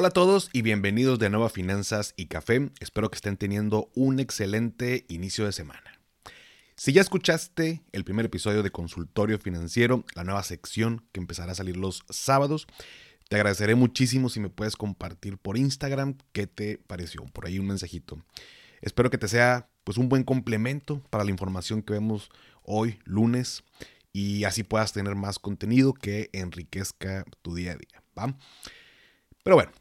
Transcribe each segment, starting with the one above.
Hola a todos y bienvenidos de nuevo a Finanzas y Café. Espero que estén teniendo un excelente inicio de semana. Si ya escuchaste el primer episodio de Consultorio Financiero, la nueva sección que empezará a salir los sábados, te agradeceré muchísimo si me puedes compartir por Instagram qué te pareció, por ahí un mensajito. Espero que te sea pues un buen complemento para la información que vemos hoy lunes y así puedas tener más contenido que enriquezca tu día a día. Pero bueno,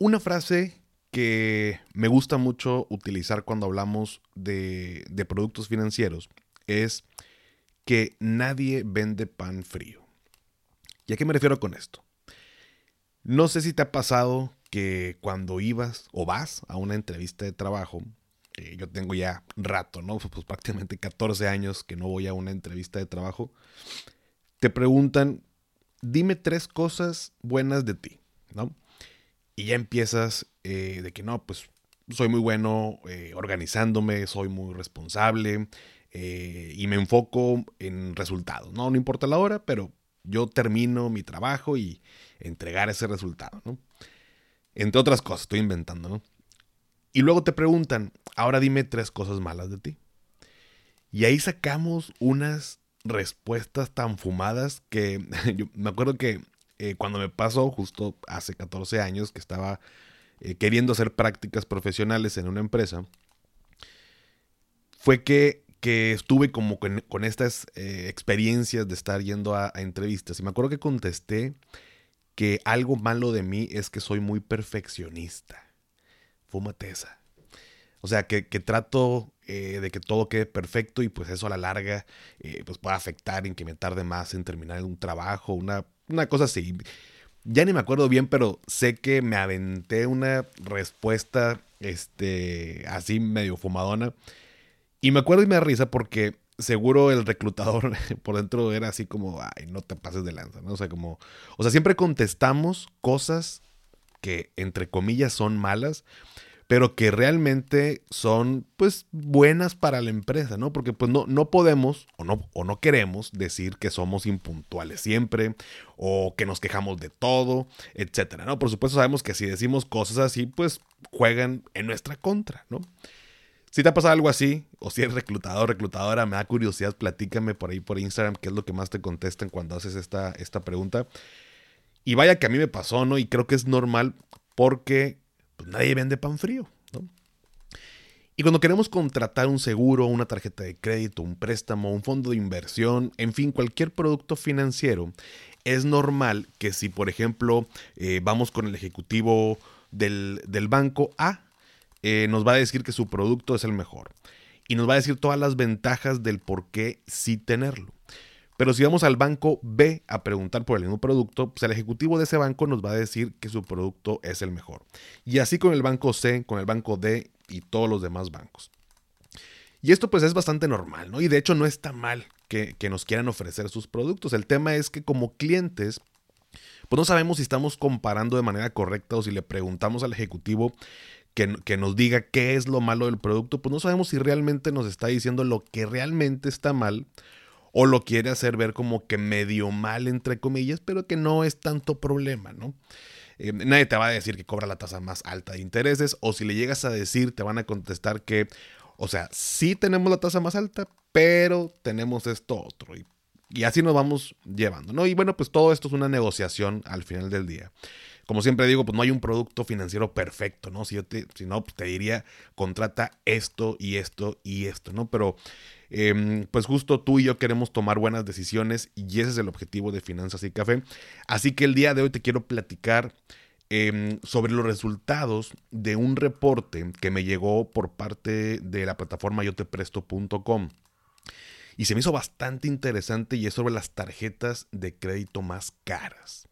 una frase que me gusta mucho utilizar cuando hablamos de, de, productos financieros es que nadie vende pan frío. ¿Y a qué me refiero con esto? No sé si te ha pasado que cuando ibas o vas a una entrevista de trabajo, eh, yo tengo ya rato, ¿no? Pues prácticamente 14 años que no voy a una entrevista de trabajo, te preguntan, dime tres cosas buenas de ti. ¿no? Y ya empiezas eh, de que no, pues soy muy bueno eh, organizándome, soy muy responsable eh, y me enfoco en resultados, ¿no? No importa la hora, pero yo termino mi trabajo y entregar ese resultado, ¿no? Entre otras cosas, estoy inventando, ¿no? Y luego te preguntan, ahora dime tres cosas malas de ti. Y ahí sacamos unas respuestas tan fumadas que me acuerdo que eh, cuando me pasó justo hace 14 años que estaba eh, queriendo hacer prácticas profesionales en una empresa, fue que, que estuve como con, estas eh, experiencias de estar yendo a, entrevistas. Y me acuerdo que contesté que algo malo de mí es que soy muy perfeccionista. Fúmate esa. O sea, que, que trato de que todo quede perfecto y pues eso a la larga eh, pues puede afectar en que me tarde más en terminar un trabajo, una una cosa así. Ya ni me acuerdo bien, pero sé que me aventé una respuesta, este, así medio fumadona. Y me acuerdo y me da risa porque seguro el reclutador por dentro era así como, ay, no te pases de lanza, ¿no? O sea, como, o sea, siempre contestamos cosas que entre comillas son malas, pero que realmente son pues buenas para la empresa, ¿no? Porque pues no, no podemos o no, o no queremos decir que somos impuntuales siempre o que nos quejamos de todo, etcétera, ¿no? Por supuesto sabemos que si decimos cosas así, pues juegan en nuestra contra, ¿no? Si te ha pasado algo así, o si eres reclutador, reclutadora, me da curiosidad, platícame por ahí por Instagram qué es lo que más te contestan cuando haces esta, esta pregunta. Y vaya que a mí me pasó, ¿no? Y creo que es normal porque pues nadie vende pan frío. ¿no? Y cuando queremos contratar un seguro, una tarjeta de crédito, un préstamo, un fondo de inversión, en fin, cualquier producto financiero, es normal que si, por ejemplo, eh, vamos con el ejecutivo del, del banco A, eh, nos va a decir que su producto es el mejor. Y nos va a decir todas las ventajas del por qué sí tenerlo. Pero si vamos al banco B a preguntar por el mismo producto, pues el ejecutivo de ese banco nos va a decir que su producto es el mejor. Y así con el banco C, con el banco D y todos los demás bancos. Y esto pues es bastante normal, ¿no? Y de hecho no está mal que, que nos quieran ofrecer sus productos. El tema es que como clientes, pues no sabemos si estamos comparando de manera correcta o si le preguntamos al ejecutivo que, que, nos diga qué es lo malo del producto, pues no sabemos si realmente nos está diciendo lo que realmente está mal o lo quiere hacer ver como que medio mal, entre comillas, pero que no es tanto problema, ¿no? Eh, nadie te va a decir que cobra la tasa más alta de intereses, o si le llegas a decir, te van a contestar que, o sea, sí tenemos la tasa más alta, pero tenemos esto otro. Y, y así nos vamos llevando, ¿no? Y bueno, pues todo esto es una negociación al final del día como siempre digo, pues no hay un producto financiero perfecto, ¿no? Si, yo te, si no, pues te diría, contrata esto y esto y esto, ¿no? Pero eh, pues justo tú y yo queremos tomar buenas decisiones y ese es el objetivo de Finanzas y Café. Así que el día de hoy te quiero platicar eh, sobre los resultados de un reporte que me llegó por parte de la plataforma yotepresto.com. Y se me hizo bastante interesante y es sobre las tarjetas de crédito más caras.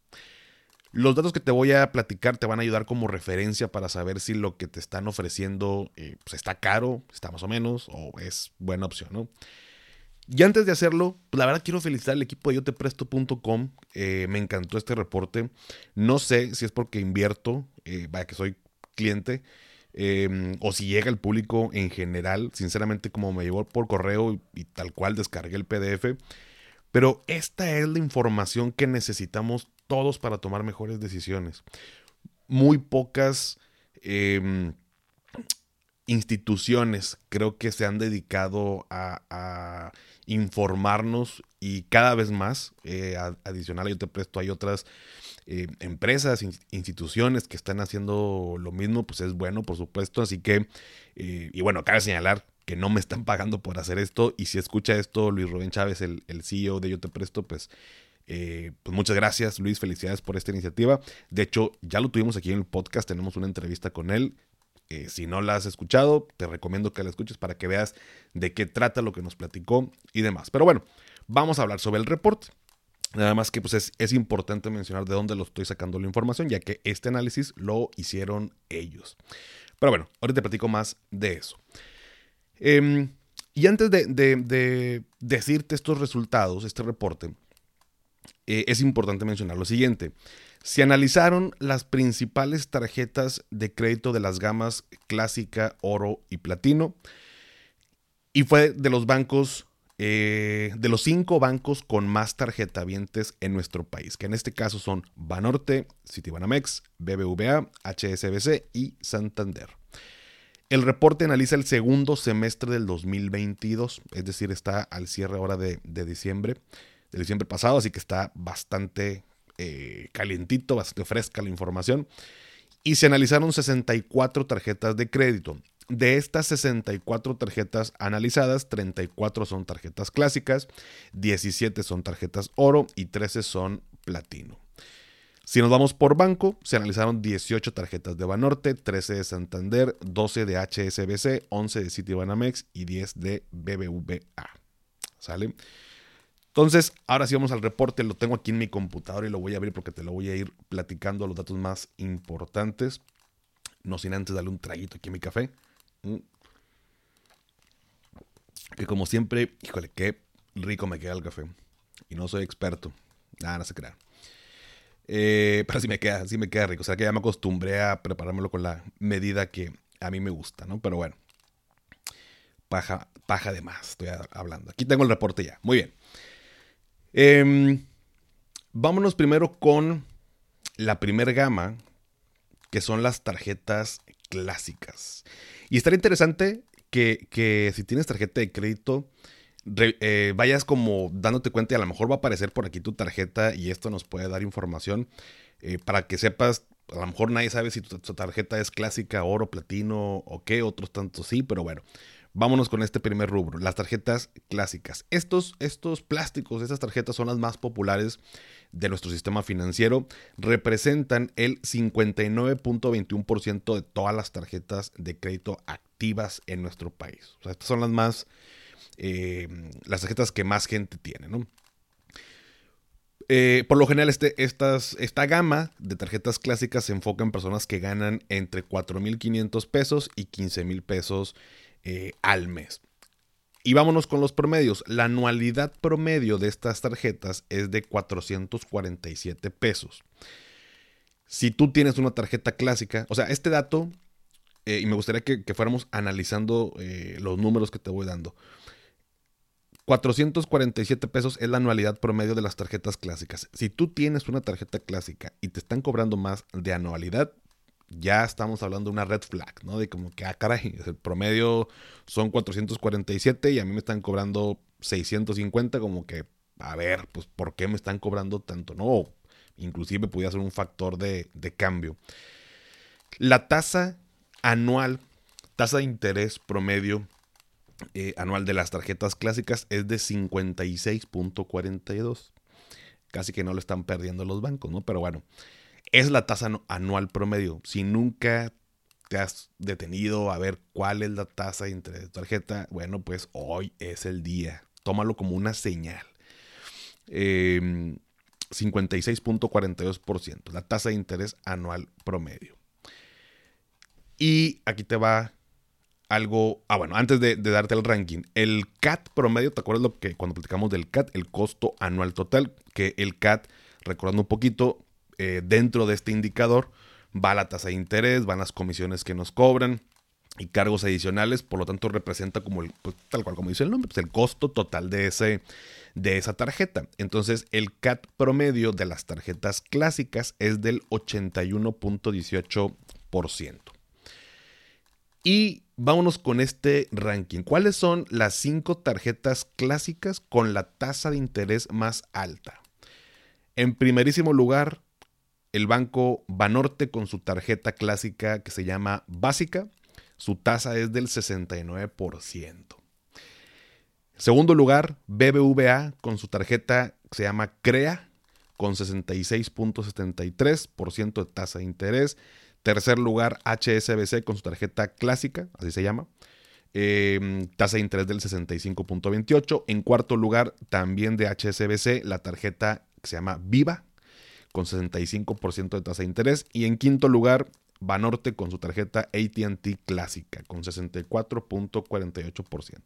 Los datos que te voy a platicar te van a ayudar como referencia para saber si lo que te están ofreciendo eh, pues está caro, está más o menos, o es buena opción, ¿no? Y antes de hacerlo, pues, la verdad quiero felicitar al equipo de yotepresto.com. Eh, me encantó este reporte. No sé si es porque invierto, eh, vaya que soy cliente, em, o si llega al público en general. Sinceramente, como me llegó por correo y tal cual descargué el PDF. Pero esta es la información que necesitamos todos para tomar mejores decisiones. Muy pocas em, instituciones creo que se han dedicado a, informarnos y cada vez más, eh, adicional, yo te presto, hay otras eh, empresas, instituciones que están haciendo lo mismo, pues es bueno, por supuesto. Así que, eh, y bueno, cabe señalar que no me están pagando por hacer esto. Y si escucha esto Luis Rubén Chávez, el, CEO de Yo Te Presto, pues, eh, pues muchas gracias Luis, felicidades por esta iniciativa. De hecho, ya lo tuvimos aquí en el podcast, tenemos una entrevista con él. Eh, si no la has escuchado, te recomiendo que la escuches para que veas de qué trata lo que nos platicó y demás. Pero bueno, vamos a hablar sobre el reporte. Nada más que pues es, es, importante mencionar de dónde lo estoy sacando la información, ya que este análisis lo hicieron ellos. Pero bueno, ahorita te platico más de eso. Em, y antes de, decirte estos resultados, este reporte, eh, es importante mencionar lo siguiente. Se analizaron las principales tarjetas de crédito de las gamas clásica, oro y platino. Y fue de los bancos, eh, de los cinco bancos con más tarjetavientes en nuestro país, que en este caso son Banorte, Citibanamex, BBVA, HSBC y Santander. El reporte analiza el segundo semestre del 2022, es decir, está al cierre ahora de, diciembre, de diciembre pasado, así que está bastante eh, calientito, bastante fresca la información. Y se analizaron 64 tarjetas de crédito. De estas 64 tarjetas analizadas, 34 son tarjetas clásicas, 17 son tarjetas oro y 13 son platino. Si nos vamos por banco, se analizaron 18 tarjetas de Banorte, 13 de Santander, 12 de HSBC, 11 de Citibanamex y 10 de BBVA. ¿Sale? Entonces, ahora sí vamos al reporte. Lo tengo aquí en mi computadora y lo voy a abrir porque te lo voy a ir platicando los datos más importantes. No sin antes darle un traguito aquí a mi café. Mm. Que como siempre, híjole, qué rico me queda el café. Y no soy experto. Nada, no se crea. Eh, pero sí me queda, sí me queda rico. O sea que ya me acostumbré a preparármelo con la medida que a mí me gusta, ¿no? Pero bueno. Paja, paja de más, estoy hablando. Aquí tengo el reporte ya. Muy bien. Em, vámonos primero con la primera gama, que son las tarjetas clásicas. Y estaría interesante que si tienes tarjeta de crédito, eh, vayas como dándote cuenta y a lo mejor va a aparecer por aquí tu tarjeta y esto nos puede dar información eh, para que sepas, a lo mejor nadie sabe si tu, tarjeta es clásica, oro, platino o qué, otros tantos sí, pero bueno. Vámonos con este primer rubro, las tarjetas clásicas. Estos, estos plásticos, estas tarjetas son las más populares de nuestro sistema financiero. Representan el 59.21% de todas las tarjetas de crédito activas en nuestro país. O sea, estas son las más eh, las tarjetas que más gente tiene, ¿no? Eh, por lo general, este, estas, esta gama de tarjetas clásicas se enfoca en personas que ganan entre 4.500 pesos y 15.000 pesos eh, al mes. Y vámonos con los promedios. La anualidad promedio de estas tarjetas es de 447 pesos. Si tú tienes una tarjeta clásica, o sea, este dato, y me gustaría que, fuéramos analizando los números que te voy dando. 447 pesos es la anualidad promedio de las tarjetas clásicas. Si tú tienes una tarjeta clásica y te están cobrando más de anualidad, ya estamos hablando de una red flag, ¿no? De como que, ah, caray, el promedio son 447 y a mí me están cobrando 650, como que, a ver, pues, ¿por qué me están cobrando tanto? No, inclusive podría ser un factor de, de cambio. La tasa anual, tasa de interés promedio eh, anual de las tarjetas clásicas es de 56.42. Casi que no lo están perdiendo los bancos, ¿no? Pero bueno, es la tasa anual promedio. Si nunca te has detenido a ver cuál es la tasa de interés de tarjeta, bueno, pues hoy es el día. Tómalo como una señal. Em, 56.42%, la tasa de interés anual promedio. Y aquí te va algo. Ah, bueno, antes de, darte el ranking, el CAT promedio, ¿te acuerdas lo que cuando platicamos del CAT, el costo anual total? Que el CAT, recordando un poquito, eh, dentro de este indicador va la tasa de interés, van las comisiones que nos cobran y cargos adicionales, por lo tanto representa como el, pues, tal cual como dice el nombre, pues el costo total de, ese, de esa tarjeta. Entonces el CAT promedio de las tarjetas clásicas es del 81.18%. Y vámonos con este ranking. ¿Cuáles son las cinco tarjetas clásicas con la tasa de interés más alta? En primerísimo lugar, el banco Banorte con su tarjeta clásica que se llama Básica. Su tasa es del 69%. Segundo lugar, BBVA con su tarjeta que se llama CREA con 66.73% de tasa de interés. Tercer lugar, HSBC con su tarjeta clásica, así se llama. Em, tasa de interés del 65.28. En cuarto lugar, también de HSBC, la tarjeta que se llama Viva con 65% de tasa de interés. Y en quinto lugar, Banorte con su tarjeta ATT clásica con 64.48%.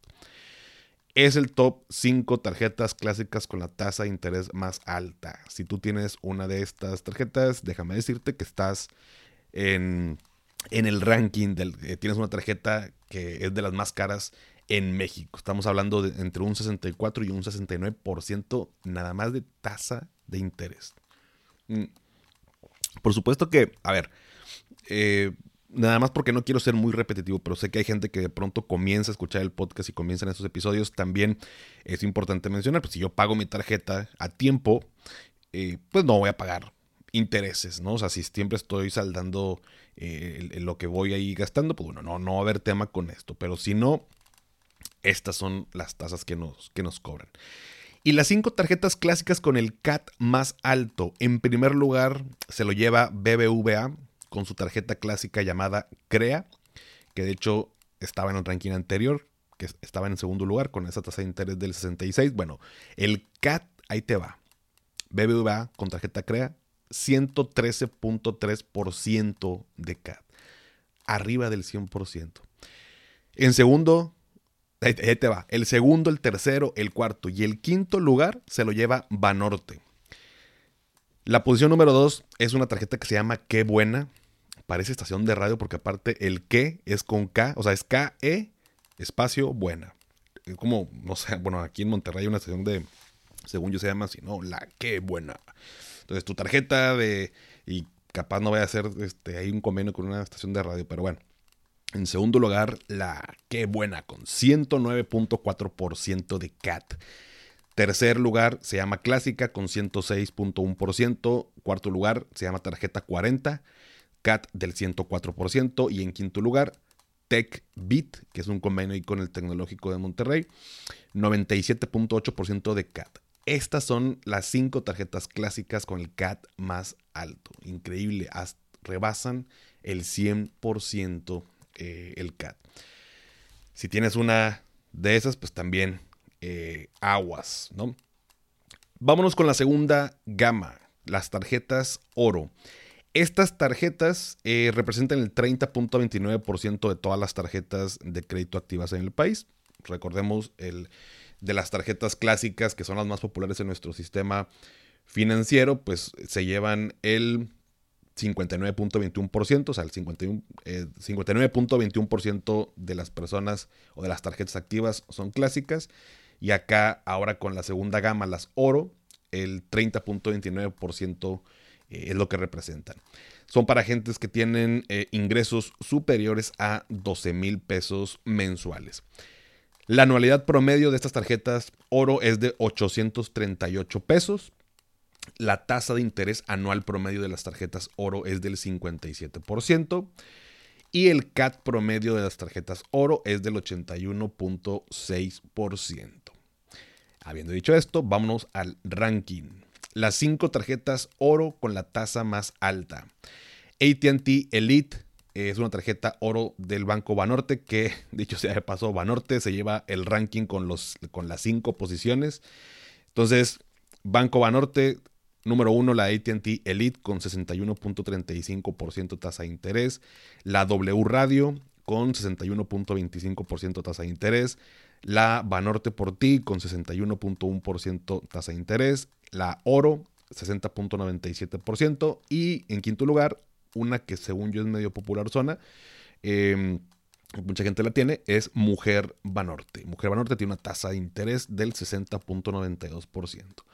Es el top 5 tarjetas clásicas con la tasa de interés más alta. Si tú tienes una de estas tarjetas, déjame decirte que estás en, el ranking, del, eh, tienes una tarjeta que es de las más caras en México. Estamos hablando de entre un 64 y un 69% nada más de tasa de interés. Mm. Por supuesto que, a ver, eh, nada más porque no quiero ser muy repetitivo, pero sé que hay gente que de pronto comienza a escuchar el podcast y comienzan estos episodios. También es importante mencionar, pues si yo pago mi tarjeta a tiempo, eh, pues no voy a pagar intereses, ¿no? O sea, si siempre estoy saldando eh, lo que voy ahí gastando, pues bueno, no, no va a haber tema con esto. Pero si no, estas son las tasas que nos, que nos cobran. Y las cinco tarjetas clásicas con el CAT más alto. En primer lugar, se lo lleva BBVA con su tarjeta clásica llamada CREA, que de hecho estaba en el ranking anterior, que estaba en segundo lugar con esa tasa de interés del 66. Bueno, el CAT, ahí te va. BBVA con tarjeta CREA, 113.3% de CAT, arriba del 100%. En segundo, ahí te va, el segundo, el tercero, el cuarto y el quinto lugar se lo lleva Banorte. La posición número dos es una tarjeta que se llama Qué Buena, parece estación de radio porque aparte el que es con K, o sea, es K-E, espacio, buena. Como, no sé, bueno, aquí en Monterrey hay una estación de, según yo se llama así, ¿no? La que buena. Entonces tu tarjeta de, y capaz no vaya a ser, este, hay un convenio con una estación de radio, pero bueno. En segundo lugar, la que buena, con 109.4% de CAT. Tercer lugar se llama Clásica con 106.1%. Cuarto lugar se llama Tarjeta 40 CAT del 104% y en quinto lugar TechBit, que es un convenio con el Tecnológico de Monterrey, 97.8% de CAT. Estas son las cinco tarjetas clásicas con el CAT más alto. Increíble, rebasan el 100% eh, el CAT. Si tienes una de esas, pues también eh, aguas, ¿no? Vámonos con la segunda gama, las tarjetas oro. Estas tarjetas eh, representan el 30.29% de todas las tarjetas de crédito activas en el país. Recordemos el de las tarjetas clásicas, que son las más populares en nuestro sistema financiero, pues se llevan el 59.21%, o sea, el 59.21% eh, de las personas o de las tarjetas activas son clásicas. Y acá, ahora con la segunda gama, las oro, el 30.29% eh, es lo que representan. Son para agentes que tienen eh, ingresos superiores a 12 mil pesos mensuales. La anualidad promedio de estas tarjetas oro es de 838 pesos. La tasa de interés anual promedio de las tarjetas oro es del 57%. Y el CAT promedio de las tarjetas oro es del 81.6%. Habiendo dicho esto, vámonos al ranking las cinco tarjetas oro con la tasa más alta. ATT Elite es una tarjeta oro del Banco Banorte que, dicho sea de paso, Banorte se lleva el ranking con, los, con las cinco posiciones. Entonces, Banco Banorte Número 1, la ATT Elite con 61.35% tasa de interés. La W Radio con 61.25% tasa de interés. La Banorte por ti con 61.1% tasa de interés. La Oro 60.97%. Y en quinto lugar, una que según yo es medio popular zona. Em, mucha gente la tiene, es Mujer Banorte. Mujer Banorte tiene una tasa de interés del 60.92%.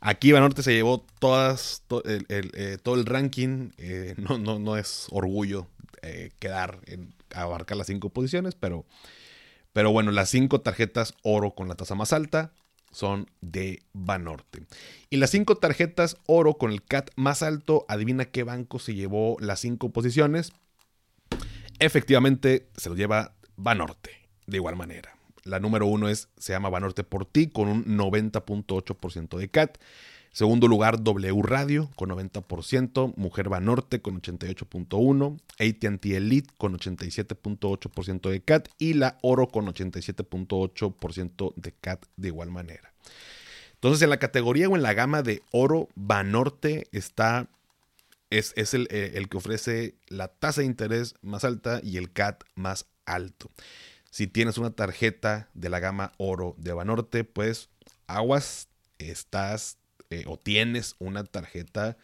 Aquí Banorte se llevó todas, eh, todo el ranking. Eh, no, no, no, es orgullo eh, quedar en abarcar las cinco posiciones, pero, pero bueno, las cinco tarjetas oro con la tasa más alta son de Banorte. Y las cinco tarjetas oro con el CAT más alto, adivina qué banco se llevó las cinco posiciones. Efectivamente, se lo lleva Banorte, de igual manera. La número uno es, se llama Banorte por ti, con un 90.8% de CAT. Segundo lugar, W Radio con 90%, Mujer Banorte con 88.1%, ATT Elite con 87.8% de CAT y la Oro con 87.8% de CAT de igual manera. Entonces, en la categoría o en la gama de Oro, Banorte está, es, el, eh, el que ofrece la tasa de interés más alta y el CAT más alto. Si tienes una tarjeta de la gama oro de Banorte, pues aguas, estás eh, o tienes una tarjeta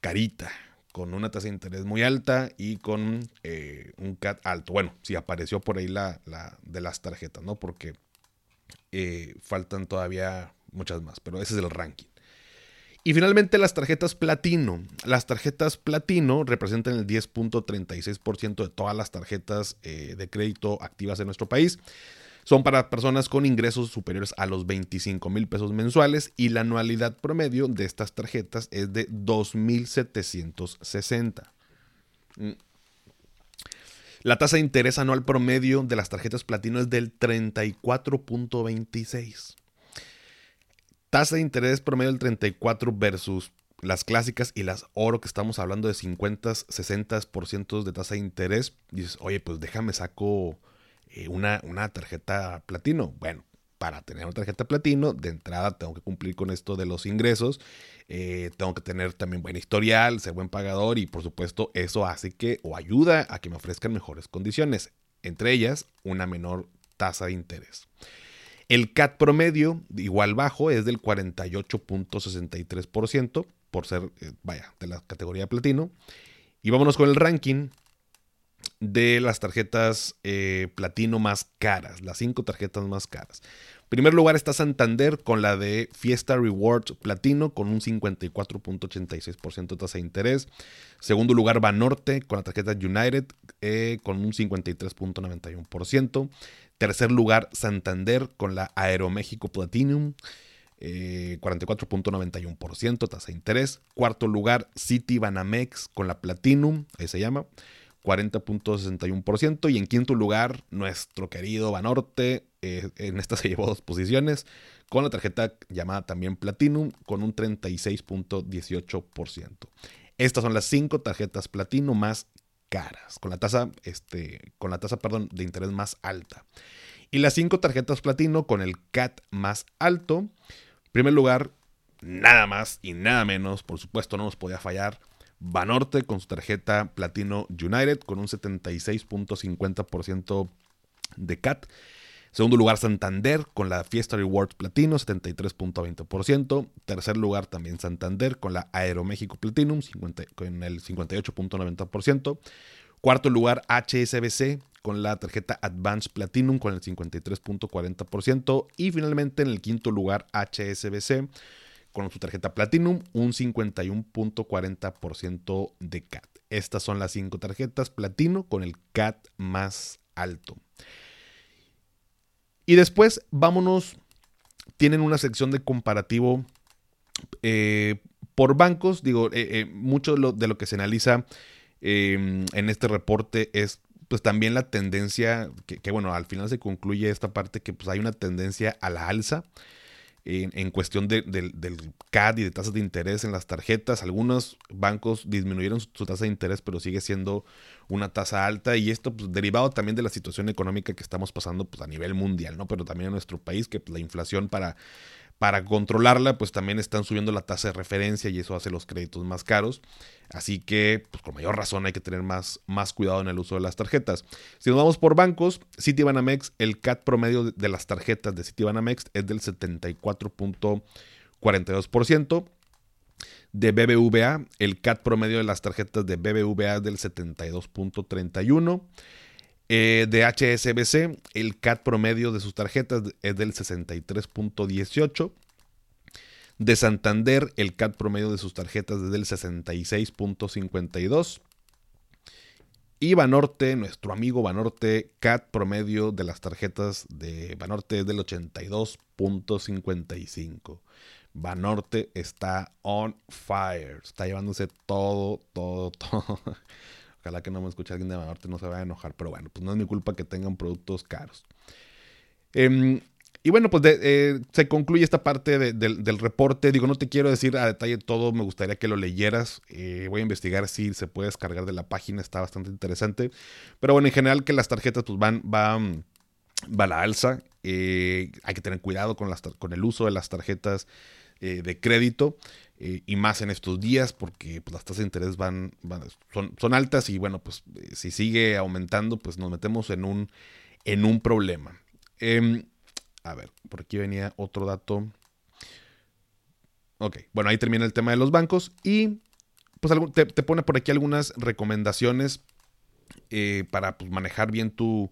carita, con una tasa de interés muy alta y con eh, un CAT alto. Bueno, si apareció por ahí la, de las tarjetas, ¿no? Porque eh, faltan todavía muchas más, pero ese es el ranking. Y finalmente las tarjetas platino. Las tarjetas platino representan el 10.36% de todas las tarjetas de crédito activas en nuestro país. Son para personas con ingresos superiores a los 25 mil pesos mensuales y la anualidad promedio de estas tarjetas es de 2.760. Mm. La tasa de interés anual promedio de las tarjetas platino es del 34.26 tasa de interés promedio del 34 versus las clásicas y las oro que estamos hablando de 50, 60% de tasa de interés, dices, oye, pues déjame saco eh, una, una tarjeta platino. Bueno, para tener una tarjeta platino, de entrada tengo que cumplir con esto de los ingresos, eh, tengo que tener también buen historial, ser buen pagador y por supuesto eso hace que o ayuda a que me ofrezcan mejores condiciones, entre ellas una menor tasa de interés. El CAT promedio, igual bajo, es del 48.63% por ser, eh, vaya, de la categoría platino. Y vámonos con el ranking de las tarjetas eh, platino más caras, las cinco tarjetas más caras. En primer lugar está Santander con la de Fiesta Rewards Platino con un 54.86% tasa de interés. Segundo lugar Banorte con la tarjeta United eh, con un 53.91%. Tercer lugar, Santander con la Aeroméxico Platinum. 44.91% eh, tasa de interés. Cuarto lugar, City Banamex con la Platinum, ahí se llama, 40.61%. Y en quinto lugar, nuestro querido Banorte, eh, en esta se llevó dos posiciones, con la tarjeta llamada también Platinum, con un 36.18%. Estas son las cinco tarjetas Platinum más caras, con la tasa, este, con la tasa, perdón, de interés más alta. Y las cinco tarjetas platino con el CAT más alto. En primer lugar, nada más y nada menos, por supuesto no nos podía fallar, Banorte con su tarjeta Platino United con un 76.50% de CAT. Segundo lugar, Santander con la Fiesta Rewards Platino, 73.20%. Tercer lugar, también Santander con la Aeroméxico Platinum, con el 58.90%. Cuarto lugar, HSBC con la tarjeta Advance Platinum con el 53.40%. Y finalmente, en el quinto lugar, HSBC con su tarjeta Platinum, un 51.40% de CAT. Estas son las cinco tarjetas Platino con el CAT más alto. Y después, vámonos, tienen una sección de comparativo eh, por bancos. Digo, eh, eh, mucho de lo, que se analiza en este reporte es pues también la tendencia, que, bueno, al final se concluye esta parte que pues hay una tendencia a la alza en, cuestión del CAD y de tasas de interés en las tarjetas. Algunos bancos disminuyeron su, tasa de interés, pero sigue siendo una tasa alta y esto pues, derivado también de la situación económica que estamos pasando pues, a nivel mundial, ¿no? Pero también en nuestro país, que pues, la inflación para Para controlarla, pues también están subiendo la tasa de referencia y eso hace los créditos más caros. Así que, pues con mayor razón hay que tener más, más cuidado en el uso de las tarjetas. Si nos vamos por bancos, Citibanamex, el CAT promedio de las tarjetas de Citibanamex es del 74.42%. De BBVA, el CAT promedio de las tarjetas de BBVA es del 72.31%. Eh, de HSBC, el CAT promedio de sus tarjetas es del 63.18. De Santander, el CAT promedio de sus tarjetas es del 66.52. Y Banorte, nuestro amigo Banorte, CAT promedio de las tarjetas de Banorte es del 82.55. Banorte está on fire. Está llevándose todo, todo, todo. Ojalá que no me escuche alguien de Banorte, no se vaya a enojar. Pero bueno, pues no es mi culpa que tengan productos caros. Em, y bueno, pues eh, se concluye esta parte del reporte. Digo, no te quiero decir a detalle todo, me gustaría que lo leyeras. Eh, voy a investigar si se puede descargar de la página, está bastante interesante. Pero bueno, en general que las tarjetas pues van, van, va a la alza. Eh, hay que tener cuidado con, las, con el uso de las tarjetas de crédito. Eh, y más en estos días porque pues, las tasas de interés van, son, altas y bueno, pues eh, si sigue aumentando, pues nos metemos en un, en un problema. Em, a ver, por aquí venía otro dato. Ok, bueno, ahí termina el tema de los bancos y pues te, pone por aquí algunas recomendaciones eh, para pues, manejar bien tu,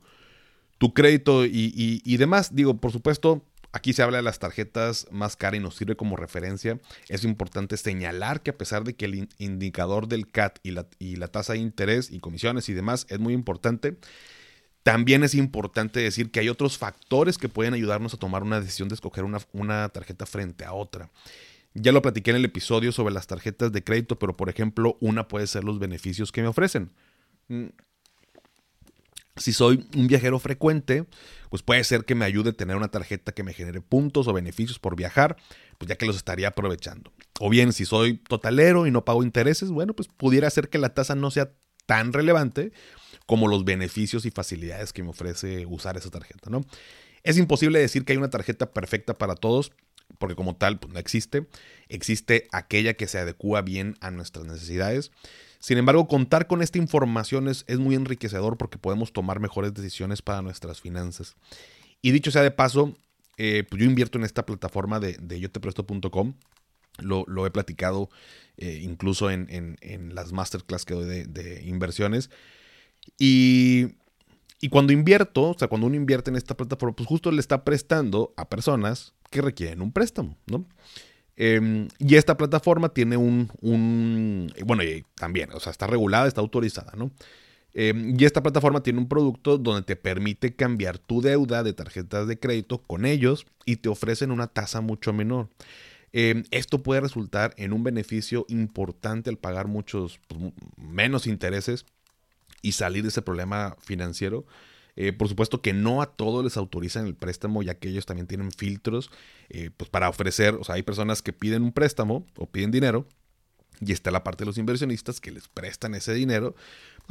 tu crédito y, y demás. Digo, por supuesto, Aquí se habla de las tarjetas más caras y nos sirve como referencia. Es importante señalar que a pesar de que el indicador del CAT y la, tasa de interés y comisiones y demás es muy importante, también es importante decir que hay otros factores que pueden ayudarnos a tomar una decisión de escoger una, una tarjeta frente a otra. Ya lo platiqué en el episodio sobre las tarjetas de crédito, pero por ejemplo, una puede ser los beneficios que me ofrecen. Si soy un viajero frecuente, pues puede ser que me ayude a tener una tarjeta que me genere puntos o beneficios por viajar, pues ya que los estaría aprovechando. O bien, si soy totalero y no pago intereses, bueno, pues pudiera ser que la tasa no sea tan relevante como los beneficios y facilidades que me ofrece usar esa tarjeta, ¿no? Es imposible decir que hay una tarjeta perfecta para todos, porque como tal, pues no existe. Existe aquella que se adecua bien a nuestras necesidades. Sin embargo, contar con esta información es, muy enriquecedor porque podemos tomar mejores decisiones para nuestras finanzas. Y dicho sea de paso, eh, pues yo invierto en esta plataforma de, de yotepresto.com. Lo, lo, he platicado eh, incluso en, las masterclass que doy de, inversiones. Y, y, cuando invierto, o sea, cuando uno invierte en esta plataforma, pues justo le está prestando a personas que requieren un préstamo, ¿no? Em, y esta plataforma tiene un, bueno, también, o sea, está regulada, está autorizada, ¿no? Em, y esta plataforma tiene un producto donde te permite cambiar tu deuda de tarjetas de crédito con ellos y te ofrecen una tasa mucho menor. Em, esto puede resultar en un beneficio importante al pagar muchos pues, menos intereses y salir de ese problema financiero eh, por supuesto que no a todos les autorizan el préstamo, ya que ellos también tienen filtros eh, pues para ofrecer, o sea, hay personas que piden un préstamo o piden dinero, y está la parte de los inversionistas que les prestan ese dinero.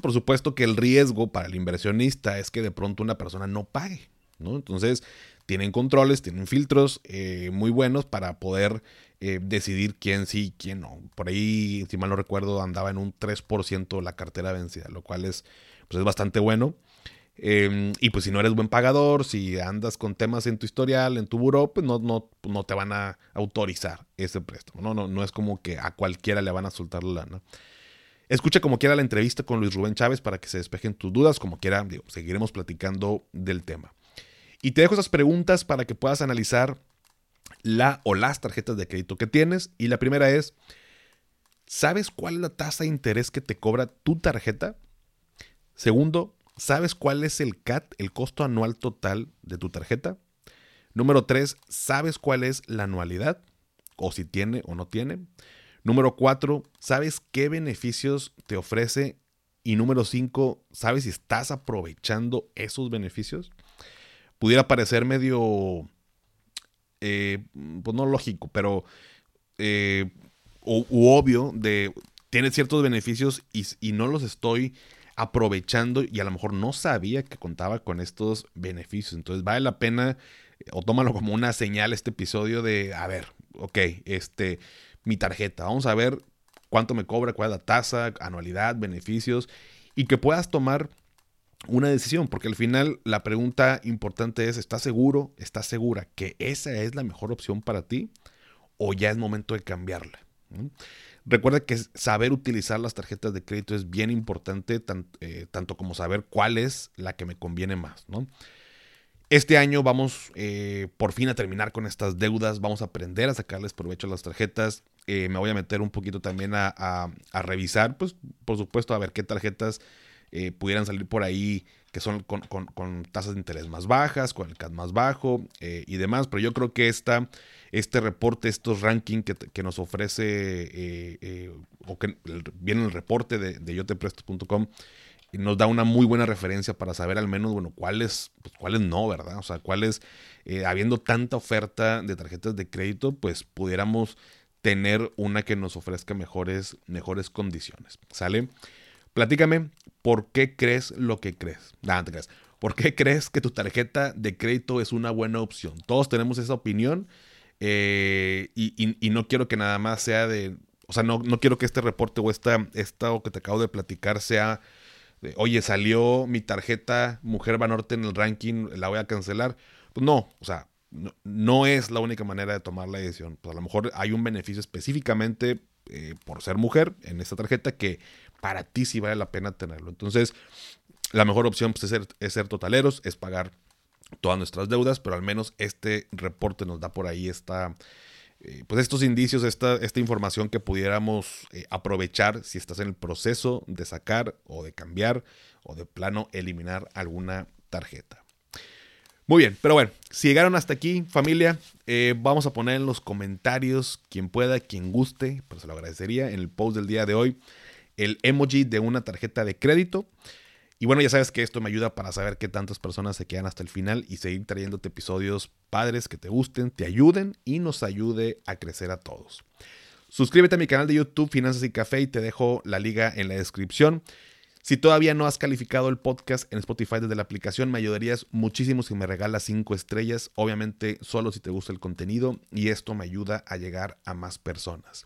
por supuesto que el riesgo para el inversionista es que de pronto una persona no pague, ¿no? Entonces, tienen controles, tienen filtros eh, muy buenos para poder decidir quién sí, quién no. Por ahí, si mal no recuerdo, andaba en un 3% la cartera vencida, lo cual es, pues es bastante bueno. Em, y pues si no eres buen pagador, si andas con temas en tu historial, en tu buró, pues no, no, no te van a autorizar ese préstamo. No, no, no es como que a cualquiera le van a soltar la lana. Escucha como quiera la entrevista con Luis Rubén Chávez para que se despejen tus dudas. Como quiera, seguiremos platicando del tema. Y te dejo esas preguntas para que puedas analizar la o las tarjetas de crédito que tienes. Y la primera es, ¿sabes cuál es la tasa de interés que te cobra tu tarjeta? Segundo, ¿Sabes cuál es el CAT, el costo anual total de tu tarjeta? Número 3, ¿sabes cuál es la anualidad? O si tiene o no tiene. Número 4, ¿sabes qué beneficios te ofrece? Y número 5, ¿sabes si estás aprovechando esos beneficios? Pudiera parecer medio, eh, pues no lógico, pero eh, obvio de, tiene ciertos beneficios y no los estoy aprovechando y a lo mejor no sabía que contaba con estos beneficios. Entonces vale la pena o tómalo como una señal este episodio de, a ver, ok, este, mi tarjeta, vamos a ver cuánto me cobra, cuál es la tasa, anualidad, beneficios, y que puedas tomar una decisión, porque al final la pregunta importante es, ¿estás seguro, estás segura que esa es la mejor opción para ti o ya es momento de cambiarla? Recuerda que saber utilizar las tarjetas de crédito es bien importante, eh, tanto como saber cuál es la que me conviene más. Este año vamos eh, por fin a terminar con estas deudas, vamos a aprender a sacarles provecho a las tarjetas. Eh, me voy a meter un poquito también a, revisar, pues por supuesto, a ver qué tarjetas pudieran salir por ahí que son con, tasas de interés más bajas, con el CAD más bajo y demás. Pero yo creo que esta este reporte, estos rankings que, nos ofrece, eh, eh, o que viene el reporte de, de yotepresto.com, nos da una muy buena referencia para saber al menos, bueno, cuáles, pues, cuáles no, ¿verdad? O sea, cuáles, eh, habiendo tanta oferta de tarjetas de crédito, pues pudiéramos tener una que nos ofrezca mejores, mejores condiciones. ¿Sale? Platícame, ¿por qué crees lo que crees? Nada, te crees. ¿Por qué crees que tu tarjeta de crédito es una buena opción? Todos tenemos esa opinión eh, y, no quiero que nada más sea de. O sea, no, no quiero que este reporte o esta, esta que te acabo de platicar sea. Oye, salió mi tarjeta Mujer Banorte en el ranking, la voy a cancelar. Pues no, o sea, no, es la única manera de tomar la decisión. Pues a lo mejor hay un beneficio específicamente eh, por ser mujer en esta tarjeta que para ti sí vale la pena tenerlo. Entonces, la mejor opción pues, es, ser, totaleros, es pagar todas nuestras deudas, pero al menos este reporte nos da por ahí esta, eh, pues estos indicios, esta, esta información que pudiéramos eh, aprovechar si estás en el proceso de sacar o de cambiar o de plano eliminar alguna tarjeta. Muy bien, pero bueno, si llegaron hasta aquí, familia, eh, vamos a poner en los comentarios, quien pueda, quien guste, pero se lo agradecería, en el post del día de hoy, el emoji de una tarjeta de crédito. Y bueno, ya sabes que esto me ayuda para saber qué tantas personas se quedan hasta el final y seguir trayéndote episodios padres que te gusten, te ayuden y nos ayude a crecer a todos. Suscríbete a mi canal de YouTube Finanzas y Café y te dejo la liga en la descripción. Si todavía no has calificado el podcast en Spotify desde la aplicación, me ayudarías muchísimo si me regalas 5 estrellas, obviamente solo si te gusta el contenido y esto me ayuda a llegar a más personas.